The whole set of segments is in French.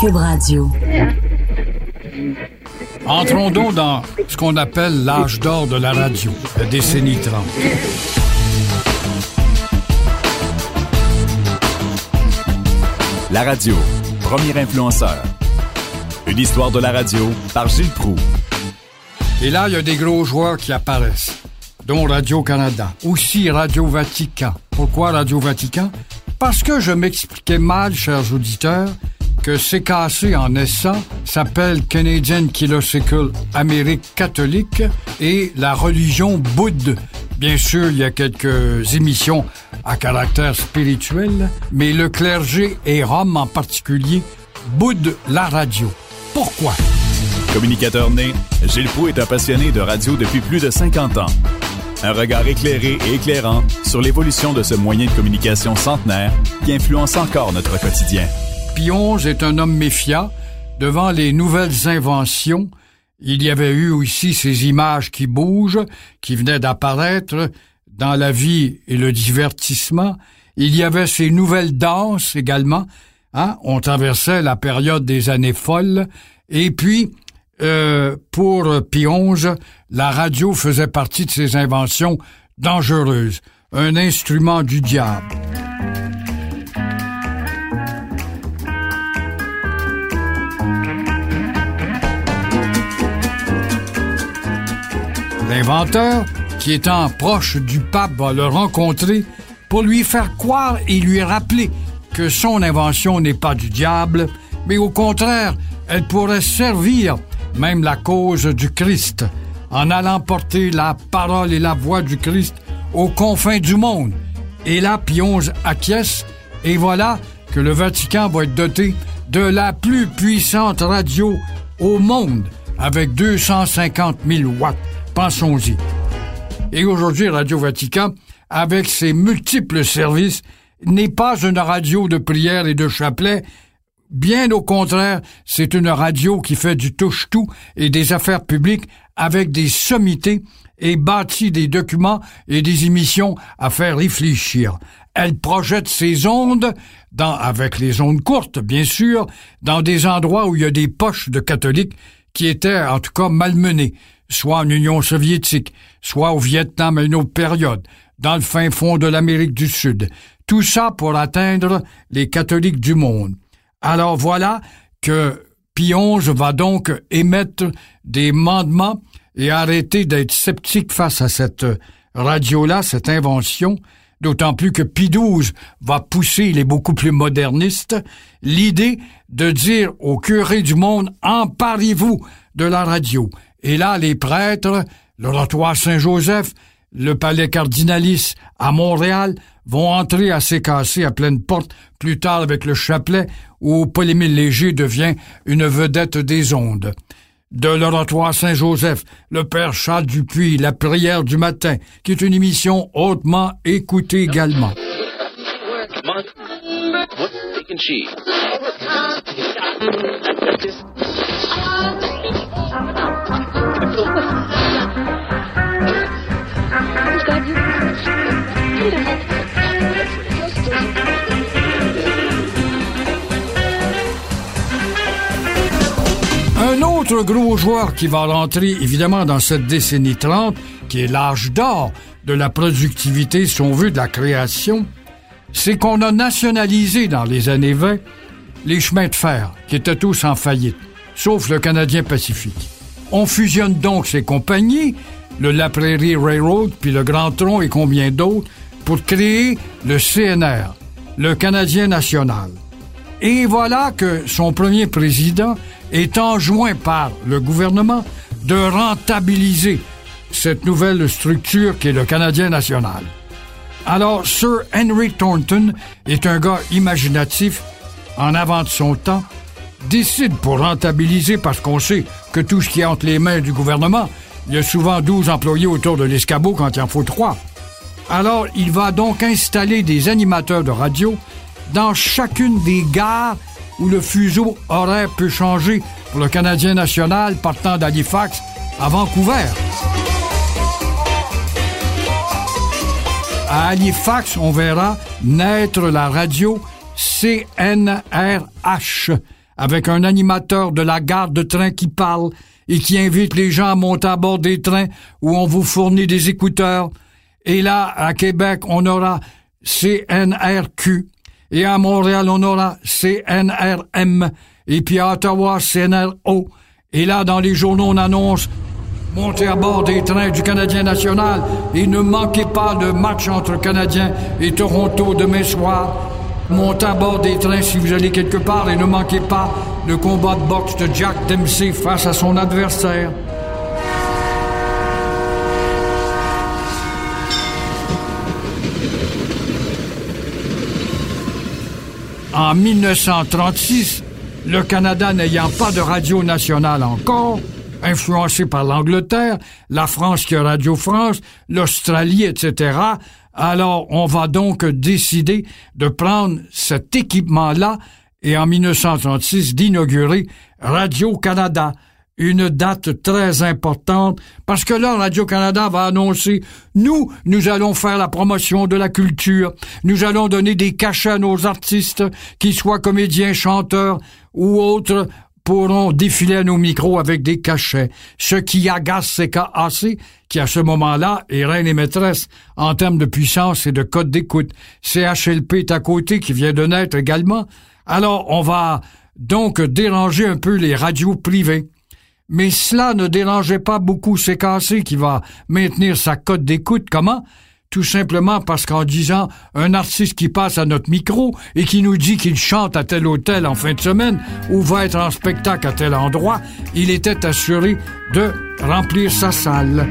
Cube Radio. Entrons donc dans ce qu'on appelle l'âge d'or de la radio, la décennie 30. La radio, premier influenceur. Une histoire de la radio par Gilles Proux. Et là, il y a des gros joueurs qui apparaissent, dont Radio-Canada, aussi Radio-Vatican. Pourquoi Radio-Vatican? Parce que je m'expliquais mal, chers auditeurs, que CKC en naissant s'appelle Canadian Philosophical Amérique catholique et la religion bouddhe. Bien sûr, il y a quelques émissions à caractère spirituel, mais le clergé et Rome en particulier bouddent la radio. Pourquoi? Communicateur né, Gilles Proux est un passionné de radio depuis plus de 50 ans. Un regard éclairé et éclairant sur l'évolution de ce moyen de communication centenaire qui influence encore notre quotidien. Pionge est un homme méfiant devant les nouvelles inventions. Il y avait eu aussi ces images qui bougent, qui venaient d'apparaître dans la vie et le divertissement. Il y avait ces nouvelles danses également. Hein? On traversait la période des années folles. Et puis, euh, pour Pionge, la radio faisait partie de ses inventions dangereuses, un instrument du diable. L'inventeur, qui étant proche du pape, va le rencontrer pour lui faire croire et lui rappeler que son invention n'est pas du diable, mais au contraire, elle pourrait servir même la cause du Christ, en allant porter la parole et la voix du Christ aux confins du monde. Et là, Pionge acquiesce, et voilà que le Vatican va être doté de la plus puissante radio au monde, avec 250 000 watts. Pensons-y. Et aujourd'hui, Radio Vatican, avec ses multiples services, n'est pas une radio de prière et de chapelet, Bien au contraire, c'est une radio qui fait du touche-tout et des affaires publiques avec des sommités et bâtit des documents et des émissions à faire réfléchir. Elle projette ses ondes, dans, avec les ondes courtes, bien sûr, dans des endroits où il y a des poches de catholiques qui étaient, en tout cas, malmenés, soit en Union soviétique, soit au Vietnam à une autre période, dans le fin fond de l'Amérique du Sud. Tout ça pour atteindre les catholiques du monde. Alors voilà que Pionge va donc émettre des mandements et arrêter d'être sceptique face à cette radio-là, cette invention, d'autant plus que Pidouze va pousser, il est beaucoup plus moderniste, l'idée de dire au curé du monde, emparez-vous de la radio. Et là, les prêtres, l'oratoire Saint-Joseph, le palais cardinalis à Montréal vont entrer à CKC à pleine porte plus tard avec le chapelet où Paul-Émile Léger devient une vedette des ondes. De l'oratoire Saint-Joseph, le père Charles Dupuis, la prière du matin, qui est une émission hautement écoutée également. Un autre gros joueur qui va rentrer évidemment dans cette décennie 30, qui est l'âge d'or de la productivité, si on de la création, c'est qu'on a nationalisé dans les années 20 les chemins de fer, qui étaient tous en faillite, sauf le Canadien Pacifique. On fusionne donc ces compagnies, le La Prairie Railroad, puis le Grand Tronc et combien d'autres, pour créer le CNR, le Canadien national. Et voilà que son premier président est enjoint par le gouvernement de rentabiliser cette nouvelle structure qui est le Canadien national. Alors, Sir Henry Thornton est un gars imaginatif, en avant de son temps, décide pour rentabiliser parce qu'on sait que tout ce qui est entre les mains du gouvernement, il y a souvent 12 employés autour de l'escabeau quand il en faut trois. Alors, il va donc installer des animateurs de radio dans chacune des gares où le fuseau horaire peut changer pour le Canadien national partant d'Halifax à Vancouver. À Halifax, on verra naître la radio CNRH avec un animateur de la gare de train qui parle et qui invite les gens à monter à bord des trains où on vous fournit des écouteurs. Et là, à Québec, on aura CNRQ. Et à Montréal, on aura CNRM. Et puis à Ottawa, CNRO. Et là, dans les journaux, on annonce Montez à bord des trains du Canadien national et ne manquez pas le match entre Canadiens et Toronto demain soir. Montez à bord des trains si vous allez quelque part et ne manquez pas le combat de boxe de Jack Dempsey face à son adversaire. En 1936, le Canada n'ayant pas de radio nationale encore, influencé par l'Angleterre, la France qui a Radio France, l'Australie, etc., alors on va donc décider de prendre cet équipement-là et en 1936 d'inaugurer Radio-Canada, une date très importante parce que là, Radio-Canada va annoncer, nous, nous allons faire la promotion de la culture, nous allons donner des cachets à nos artistes, qu'ils soient comédiens, chanteurs ou autres, pourront défiler à nos micros avec des cachets, ce qui agace CKAC, qui à ce moment-là est reine et maîtresse en termes de puissance et de code d'écoute. CHLP est à côté, qui vient de naître également. Alors, on va donc déranger un peu les radios privées. Mais cela ne dérangeait pas beaucoup CKC qui va maintenir sa cote d'écoute. Comment? Tout simplement parce qu'en disant un artiste qui passe à notre micro et qui nous dit qu'il chante à tel hôtel en fin de semaine ou va être en spectacle à tel endroit, il était assuré de remplir sa salle.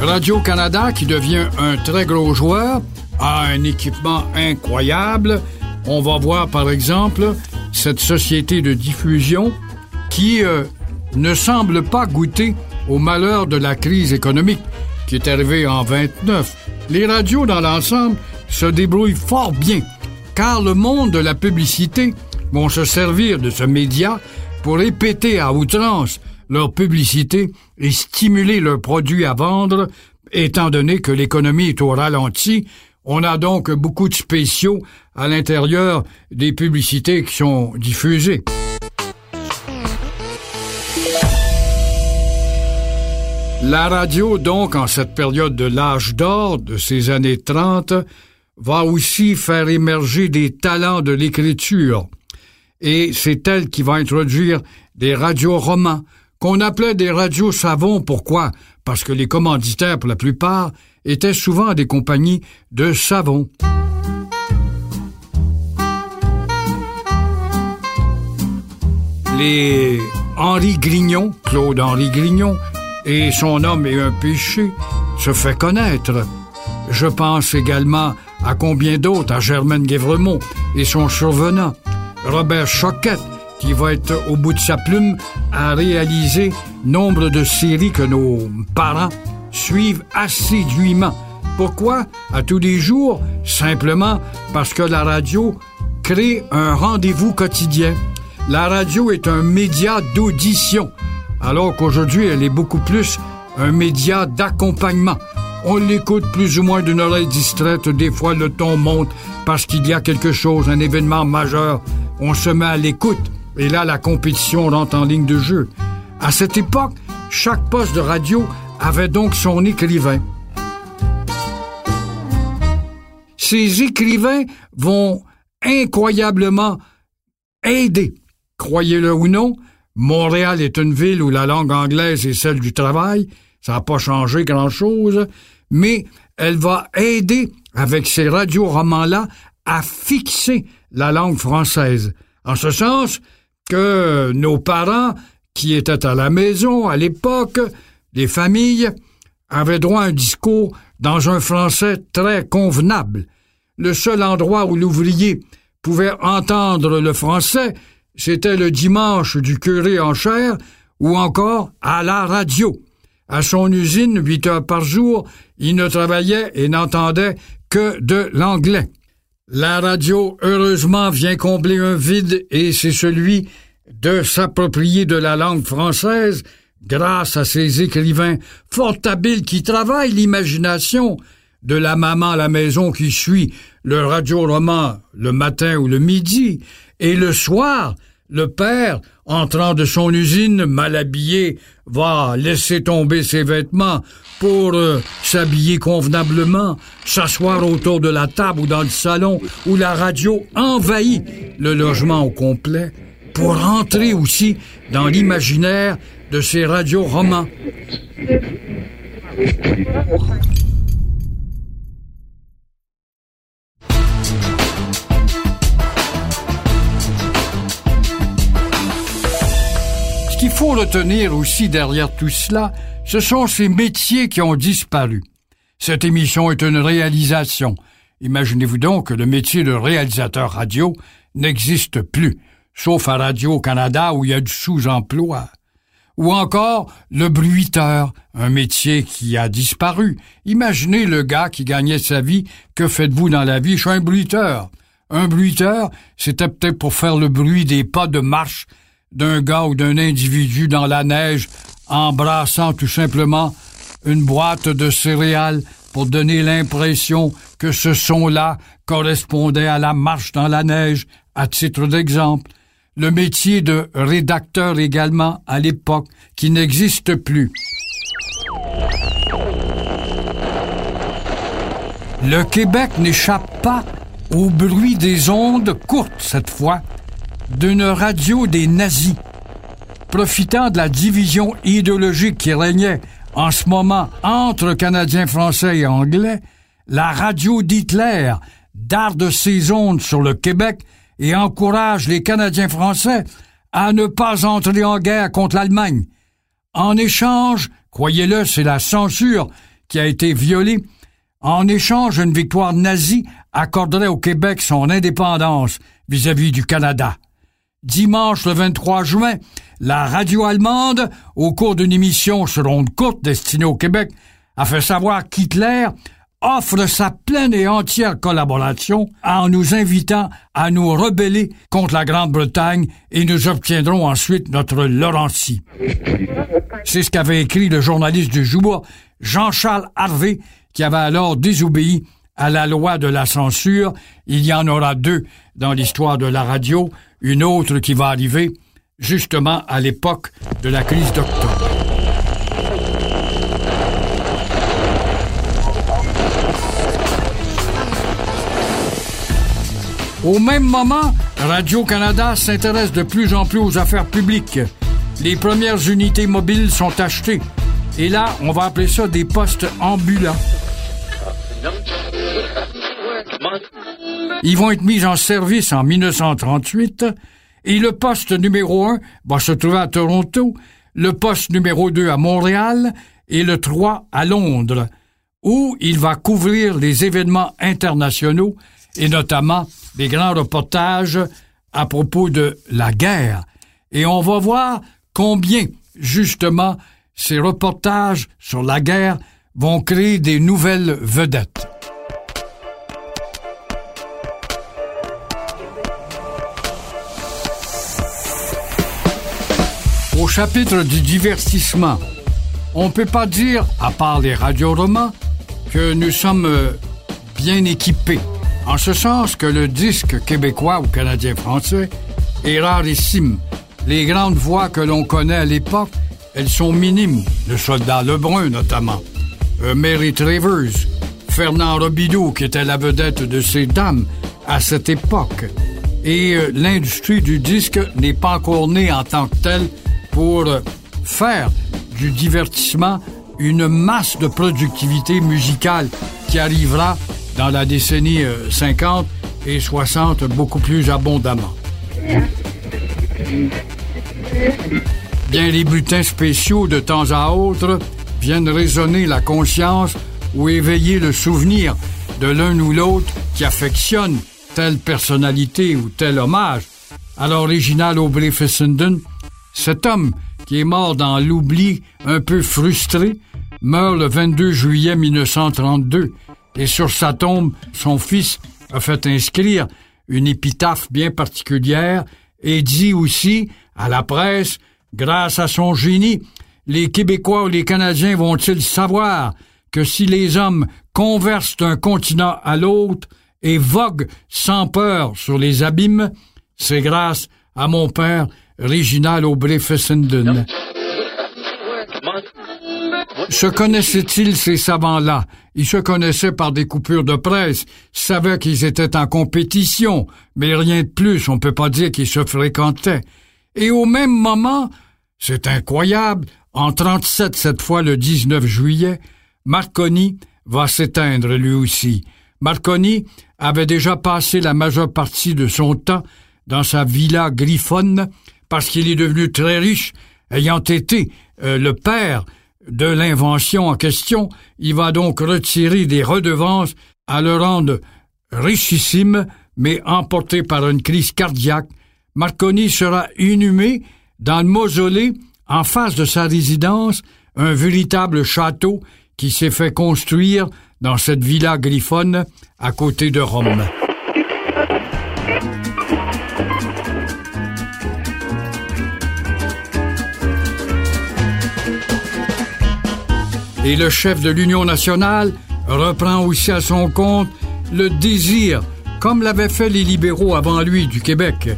Radio-Canada, qui devient un très gros joueur, a un équipement incroyable. On va voir par exemple cette société de diffusion qui euh, ne semble pas goûter au malheur de la crise économique qui est arrivée en 29. Les radios dans l'ensemble se débrouillent fort bien car le monde de la publicité vont se servir de ce média pour répéter à outrance leur publicité et stimuler leurs produits à vendre, étant donné que l'économie est au ralenti, on a donc beaucoup de spéciaux à l'intérieur des publicités qui sont diffusées. La radio, donc, en cette période de l'âge d'or de ces années 30, va aussi faire émerger des talents de l'écriture. Et c'est elle qui va introduire des radios romans, qu'on appelait des radios savons. Pourquoi? Parce que les commanditaires, pour la plupart, étaient souvent des compagnies de savon. Les Henri Grignon, Claude-Henri Grignon, et son homme et un péché se fait connaître. Je pense également à combien d'autres, à Germaine Guévremont et son survenant, Robert Choquette, qui va être au bout de sa plume à réaliser nombre de séries que nos parents suivent assidûment. Pourquoi? À tous les jours? Simplement parce que la radio crée un rendez-vous quotidien. La radio est un média d'audition, alors qu'aujourd'hui elle est beaucoup plus un média d'accompagnement. On l'écoute plus ou moins d'une oreille distraite, des fois le ton monte parce qu'il y a quelque chose, un événement majeur. On se met à l'écoute et là la compétition rentre en ligne de jeu. À cette époque, chaque poste de radio avait donc son écrivain. Ces écrivains vont incroyablement aider. Croyez-le ou non, Montréal est une ville où la langue anglaise est celle du travail. Ça n'a pas changé grand-chose, mais elle va aider, avec ces radioromans-là, à fixer la langue française. En ce sens que nos parents, qui étaient à la maison à l'époque, les familles avaient droit à un discours dans un français très convenable. Le seul endroit où l'ouvrier pouvait entendre le français, c'était le dimanche du curé en chair ou encore à la radio. À son usine, huit heures par jour, il ne travaillait et n'entendait que de l'anglais. La radio, heureusement, vient combler un vide et c'est celui de s'approprier de la langue française grâce à ces écrivains fort habiles qui travaillent l'imagination, de la maman à la maison qui suit le radio-roman le matin ou le midi, et le soir, le père, entrant de son usine mal habillé, va laisser tomber ses vêtements pour euh, s'habiller convenablement, s'asseoir autour de la table ou dans le salon où la radio envahit le logement au complet, pour entrer aussi dans l'imaginaire de ces radios romans. Ce qu'il faut retenir aussi derrière tout cela, ce sont ces métiers qui ont disparu. Cette émission est une réalisation. Imaginez-vous donc que le métier de réalisateur radio n'existe plus, sauf à Radio-Canada où il y a du sous-emploi. Ou encore le bruiteur, un métier qui a disparu. Imaginez le gars qui gagnait sa vie. Que faites-vous dans la vie? Je suis un bruiteur. Un bruiteur, c'était peut-être pour faire le bruit des pas de marche d'un gars ou d'un individu dans la neige, embrassant tout simplement une boîte de céréales pour donner l'impression que ce son-là correspondait à la marche dans la neige, à titre d'exemple le métier de rédacteur également à l'époque, qui n'existe plus. Le Québec n'échappe pas au bruit des ondes courtes cette fois d'une radio des nazis. Profitant de la division idéologique qui régnait en ce moment entre Canadiens français et Anglais, la radio d'Hitler darde ses ondes sur le Québec et encourage les Canadiens français à ne pas entrer en guerre contre l'Allemagne. En échange, croyez-le, c'est la censure qui a été violée, en échange, une victoire nazie accorderait au Québec son indépendance vis-à-vis du Canada. Dimanche le 23 juin, la radio allemande, au cours d'une émission sur onde courte destinée au Québec, a fait savoir qu'Hitler offre sa pleine et entière collaboration en nous invitant à nous rebeller contre la Grande-Bretagne et nous obtiendrons ensuite notre Laurentie. C'est ce qu'avait écrit le journaliste du Jour, Jean-Charles Harvey, qui avait alors désobéi à la loi de la censure. Il y en aura deux dans l'histoire de la radio, une autre qui va arriver justement à l'époque de la crise d'octobre. Au même moment, Radio-Canada s'intéresse de plus en plus aux affaires publiques. Les premières unités mobiles sont achetées. Et là, on va appeler ça des postes ambulants. Ils vont être mis en service en 1938 et le poste numéro 1 va se trouver à Toronto, le poste numéro 2 à Montréal et le 3 à Londres, où il va couvrir les événements internationaux et notamment des grands reportages à propos de la guerre. Et on va voir combien, justement, ces reportages sur la guerre vont créer des nouvelles vedettes. Au chapitre du divertissement, on ne peut pas dire, à part les radioromans, que nous sommes euh, bien équipés. En ce sens que le disque québécois ou canadien-français est rarissime. Les grandes voix que l'on connaît à l'époque, elles sont minimes. Le soldat Lebrun, notamment. Euh, Mary Travers. Fernand Robidoux, qui était la vedette de ces dames à cette époque. Et euh, l'industrie du disque n'est pas encore née en tant que telle pour euh, faire du divertissement une masse de productivité musicale qui arrivera dans la décennie 50 euh, et 60 beaucoup plus abondamment. Bien, les bulletins spéciaux de temps à autre viennent résonner la conscience ou éveiller le souvenir de l'un ou l'autre qui affectionne telle personnalité ou tel hommage. À l'original Aubrey Fessenden, cet homme qui est mort dans l'oubli un peu frustré meurt le 22 juillet 1932 et sur sa tombe, son fils a fait inscrire une épitaphe bien particulière et dit aussi à la presse, grâce à son génie, les Québécois ou les Canadiens vont-ils savoir que si les hommes conversent d'un continent à l'autre et voguent sans peur sur les abîmes, c'est grâce à mon père, Réginald Aubry Fessenden. Se connaissaient-ils ces savants-là? Ils se connaissaient par des coupures de presse, savaient qu'ils étaient en compétition, mais rien de plus, on peut pas dire qu'ils se fréquentaient. Et au même moment, c'est incroyable, en 37 cette fois le 19 juillet, Marconi va s'éteindre lui aussi. Marconi avait déjà passé la majeure partie de son temps dans sa villa griffonne parce qu'il est devenu très riche, ayant été euh, le père de l'invention en question, il va donc retirer des redevances à le rendre richissime, mais emporté par une crise cardiaque. Marconi sera inhumé dans le mausolée en face de sa résidence, un véritable château qui s'est fait construire dans cette villa griffonne à côté de Rome. Et le chef de l'Union nationale reprend aussi à son compte le désir, comme l'avaient fait les libéraux avant lui du Québec,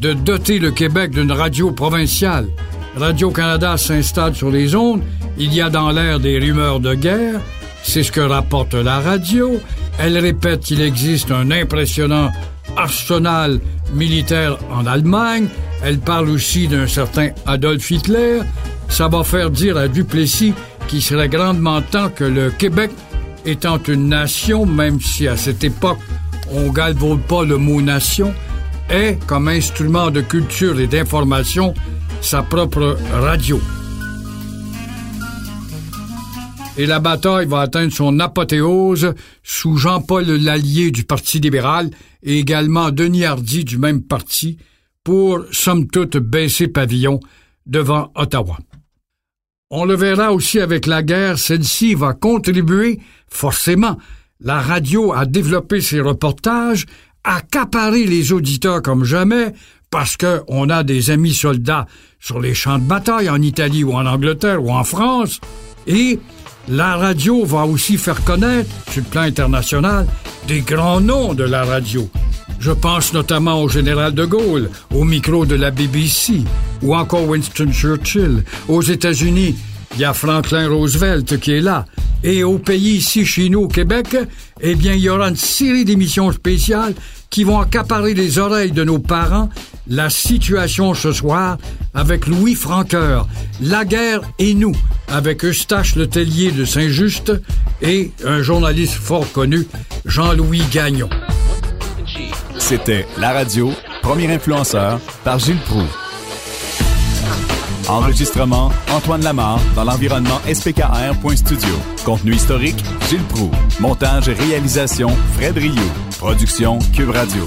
de doter le Québec d'une radio provinciale. Radio-Canada s'installe sur les ondes, il y a dans l'air des rumeurs de guerre, c'est ce que rapporte la radio, elle répète qu'il existe un impressionnant arsenal militaire en Allemagne, elle parle aussi d'un certain Adolf Hitler, ça va faire dire à Duplessis qu'il serait grandement temps que le Québec, étant une nation, même si à cette époque on galvaude pas le mot nation, ait comme instrument de culture et d'information sa propre radio. Et la bataille va atteindre son apothéose sous Jean-Paul Lallier du Parti libéral et également Denis Hardy du même parti pour, somme toute, baisser pavillon devant Ottawa. On le verra aussi avec la guerre, celle-ci va contribuer, forcément, la radio à développer ses reportages, accaparer les auditeurs comme jamais, parce qu'on a des amis soldats sur les champs de bataille en Italie ou en Angleterre ou en France, et la radio va aussi faire connaître, sur le plan international, des grands noms de la radio. Je pense notamment au général de Gaulle, au micro de la BBC, ou encore Winston Churchill. Aux États-Unis, il y a Franklin Roosevelt qui est là. Et au pays ici, chez nous, au Québec, eh bien, il y aura une série d'émissions spéciales qui vont accaparer les oreilles de nos parents. La situation ce soir avec Louis Franqueur. La guerre et nous avec Eustache Letellier de Saint-Just et un journaliste fort connu, Jean-Louis Gagnon. C'était La Radio, premier influenceur par Gilles Proux. Enregistrement Antoine Lamar dans l'environnement spkr.studio. Contenu historique Gilles Proux. Montage et réalisation Fred Rioux. Production Cube Radio.